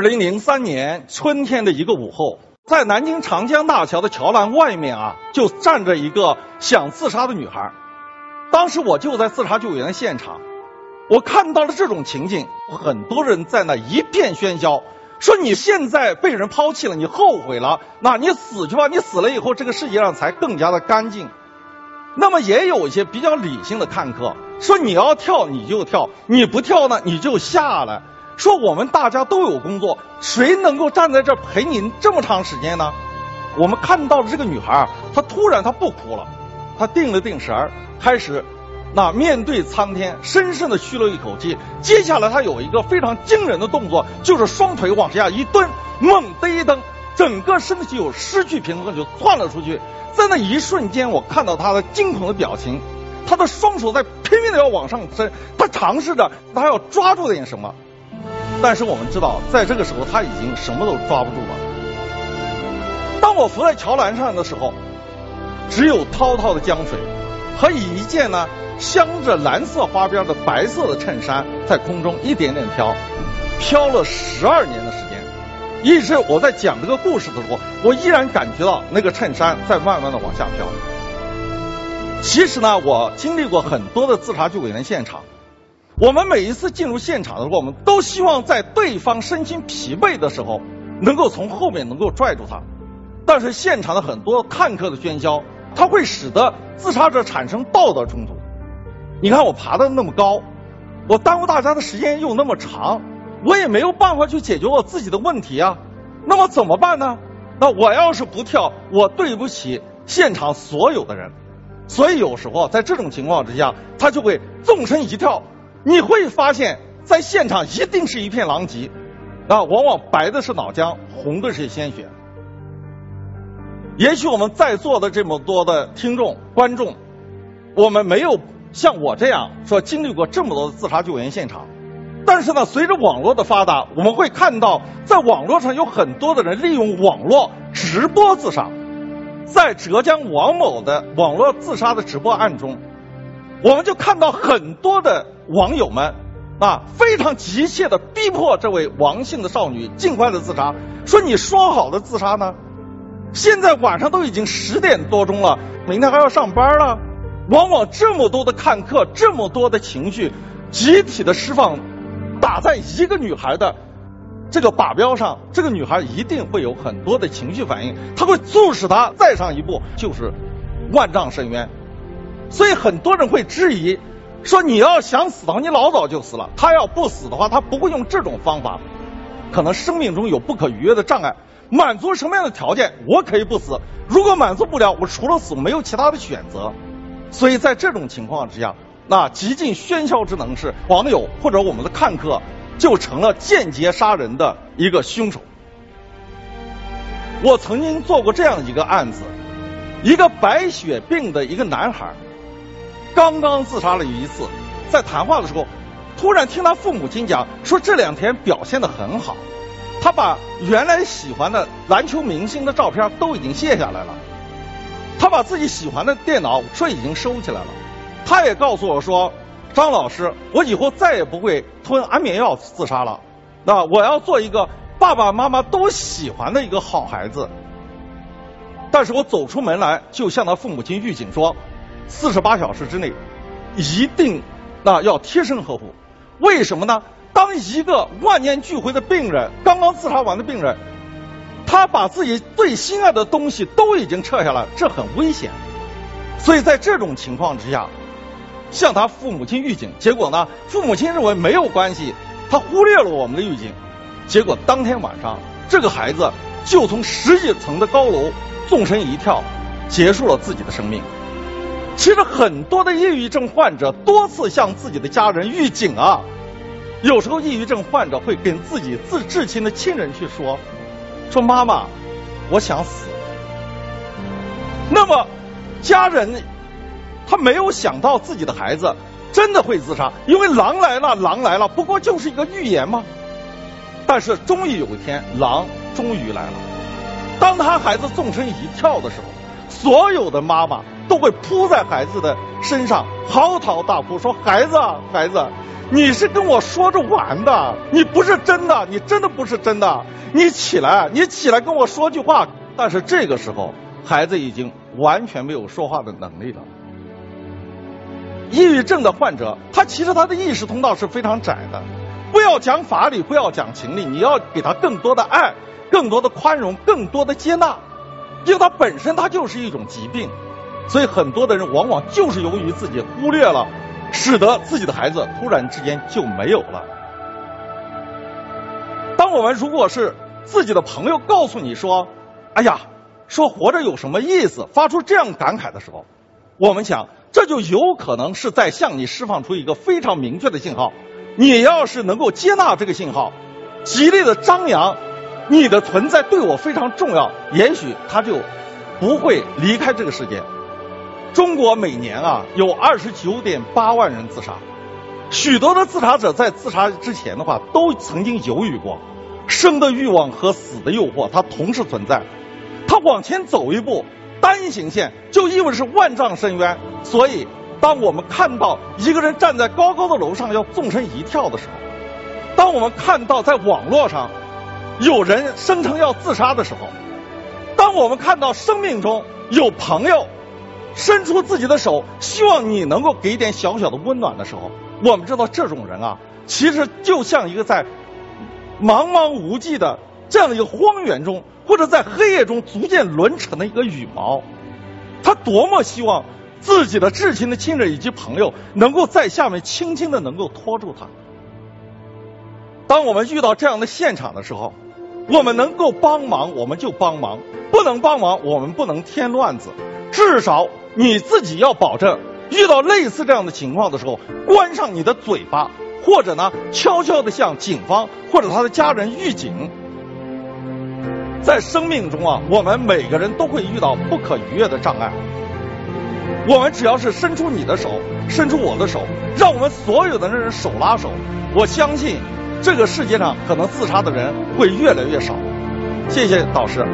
二零零三年春天的一个午后，在南京长江大桥的桥栏外面啊，就站着一个想自杀的女孩。当时我就在自杀救援的现场，我看到了这种情景，很多人在那一片喧嚣，说你现在被人抛弃了，你后悔了，那你死去吧，你死了以后，这个世界上才更加的干净。那么也有一些比较理性的看客说，你要跳你就跳，你不跳呢你就下来。说我们大家都有工作，谁能够站在这陪您这么长时间呢？我们看到了这个女孩，她突然她不哭了，她定了定神儿，开始那面对苍天，深深的吁了一口气。接下来她有一个非常惊人的动作，就是双腿往下一蹲，猛地一蹬，整个身体就失去平衡，就窜了出去。在那一瞬间，我看到她的惊恐的表情，她的双手在拼命的要往上伸，她尝试着，她要抓住点什么。但是我们知道，在这个时候他已经什么都抓不住了。当我浮在桥栏上的时候，只有滔滔的江水和一件呢镶着蓝色花边的白色的衬衫在空中一点点飘，飘了十二年的时间，一直我在讲这个故事的时候，我依然感觉到那个衬衫在慢慢的往下飘。其实呢，我经历过很多的自杀救援现场。我们每一次进入现场的时候，我们都希望在对方身心疲惫的时候，能够从后面能够拽住他。但是现场的很多看客的喧嚣，它会使得自杀者产生道德冲突。你看我爬的那么高，我耽误大家的时间又那么长，我也没有办法去解决我自己的问题啊。那么怎么办呢？那我要是不跳，我对不起现场所有的人。所以有时候在这种情况之下，他就会纵身一跳。你会发现在现场一定是一片狼藉，啊，往往白的是脑浆，红的是鲜血。也许我们在座的这么多的听众观众，我们没有像我这样说经历过这么多的自杀救援现场，但是呢，随着网络的发达，我们会看到在网络上有很多的人利用网络直播自杀，在浙江王某的网络自杀的直播案中。我们就看到很多的网友们啊，非常急切的逼迫这位王姓的少女尽快的自杀，说你说好的自杀呢？现在晚上都已经十点多钟了，明天还要上班了。往往这么多的看客，这么多的情绪，集体的释放，打在一个女孩的这个靶标上，这个女孩一定会有很多的情绪反应，她会促使她再上一步，就是万丈深渊。所以很多人会质疑，说你要想死的话，你老早就死了。他要不死的话，他不会用这种方法。可能生命中有不可逾越的障碍，满足什么样的条件，我可以不死。如果满足不了，我除了死没有其他的选择。所以在这种情况之下，那极尽喧嚣之能事，网友或者我们的看客就成了间接杀人的一个凶手。我曾经做过这样一个案子，一个白血病的一个男孩。刚刚自杀了一次，在谈话的时候，突然听他父母亲讲说这两天表现的很好，他把原来喜欢的篮球明星的照片都已经卸下来了，他把自己喜欢的电脑说已经收起来了，他也告诉我说，张老师，我以后再也不会吞安眠药自杀了，那我要做一个爸爸妈妈都喜欢的一个好孩子，但是我走出门来就向他父母亲预警说。四十八小时之内，一定那要贴身呵护。为什么呢？当一个万念俱灰的病人，刚刚自杀完的病人，他把自己最心爱的东西都已经撤下来，这很危险。所以在这种情况之下，向他父母亲预警，结果呢，父母亲认为没有关系，他忽略了我们的预警，结果当天晚上，这个孩子就从十几层的高楼纵身一跳，结束了自己的生命。其实很多的抑郁症患者多次向自己的家人预警啊，有时候抑郁症患者会跟自己自至亲的亲人去说，说妈妈，我想死。那么家人他没有想到自己的孩子真的会自杀，因为狼来了，狼来了，不过就是一个预言吗？但是终于有一天，狼终于来了。当他孩子纵身一跳的时候，所有的妈妈。都会扑在孩子的身上嚎啕大哭，说：“孩子，孩子，你是跟我说着玩的，你不是真的，你真的不是真的。你起来，你起来跟我说句话。但是这个时候，孩子已经完全没有说话的能力了。抑郁症的患者，他其实他的意识通道是非常窄的。不要讲法理，不要讲情理，你要给他更多的爱，更多的宽容，更多的接纳，因为他本身他就是一种疾病。所以很多的人往往就是由于自己忽略了，使得自己的孩子突然之间就没有了。当我们如果是自己的朋友告诉你说：“哎呀，说活着有什么意思？”发出这样感慨的时候，我们想，这就有可能是在向你释放出一个非常明确的信号。你要是能够接纳这个信号，极力的张扬你的存在对我非常重要，也许他就不会离开这个世界。中国每年啊有二十九点八万人自杀，许多的自杀者在自杀之前的话都曾经犹豫过，生的欲望和死的诱惑它同时存在，他往前走一步，单行线就意味着是万丈深渊。所以，当我们看到一个人站在高高的楼上要纵身一跳的时候，当我们看到在网络上有人声称要自杀的时候，当我们看到生命中有朋友。伸出自己的手，希望你能够给点小小的温暖的时候，我们知道这种人啊，其实就像一个在茫茫无际的这样的一个荒原中，或者在黑夜中逐渐沦沉的一个羽毛，他多么希望自己的至亲的亲人以及朋友能够在下面轻轻的能够拖住他。当我们遇到这样的现场的时候，我们能够帮忙我们就帮忙，不能帮忙我们不能添乱子，至少。你自己要保证，遇到类似这样的情况的时候，关上你的嘴巴，或者呢，悄悄地向警方或者他的家人预警。在生命中啊，我们每个人都会遇到不可逾越的障碍。我们只要是伸出你的手，伸出我的手，让我们所有的人手拉手，我相信这个世界上可能自杀的人会越来越少。谢谢导师。